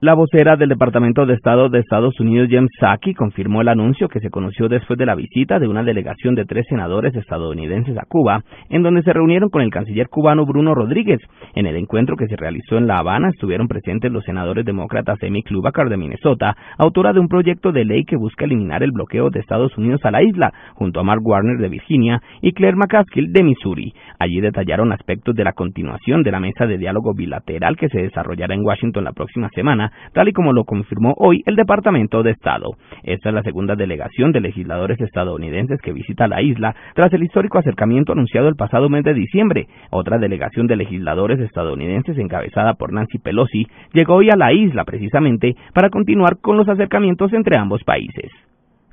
La vocera del Departamento de Estado de Estados Unidos, James Psaki, confirmó el anuncio que se conoció después de la visita de una delegación de tres senadores estadounidenses a Cuba, en donde se reunieron con el canciller cubano Bruno Rodríguez. En el encuentro que se realizó en La Habana estuvieron presentes los senadores demócratas Amy Klobuchar de Minnesota, autora de un proyecto de ley que busca eliminar el bloqueo de Estados Unidos a la isla, junto a Mark Warner de Virginia y Claire McCaskill de Missouri. Allí detallaron aspectos de la continuación de la mesa de diálogo bilateral que se desarrollará en Washington la próxima semana tal y como lo confirmó hoy el Departamento de Estado. Esta es la segunda delegación de legisladores estadounidenses que visita la isla tras el histórico acercamiento anunciado el pasado mes de diciembre. Otra delegación de legisladores estadounidenses encabezada por Nancy Pelosi llegó hoy a la isla precisamente para continuar con los acercamientos entre ambos países.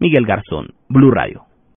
Miguel Garzón, Blue Radio.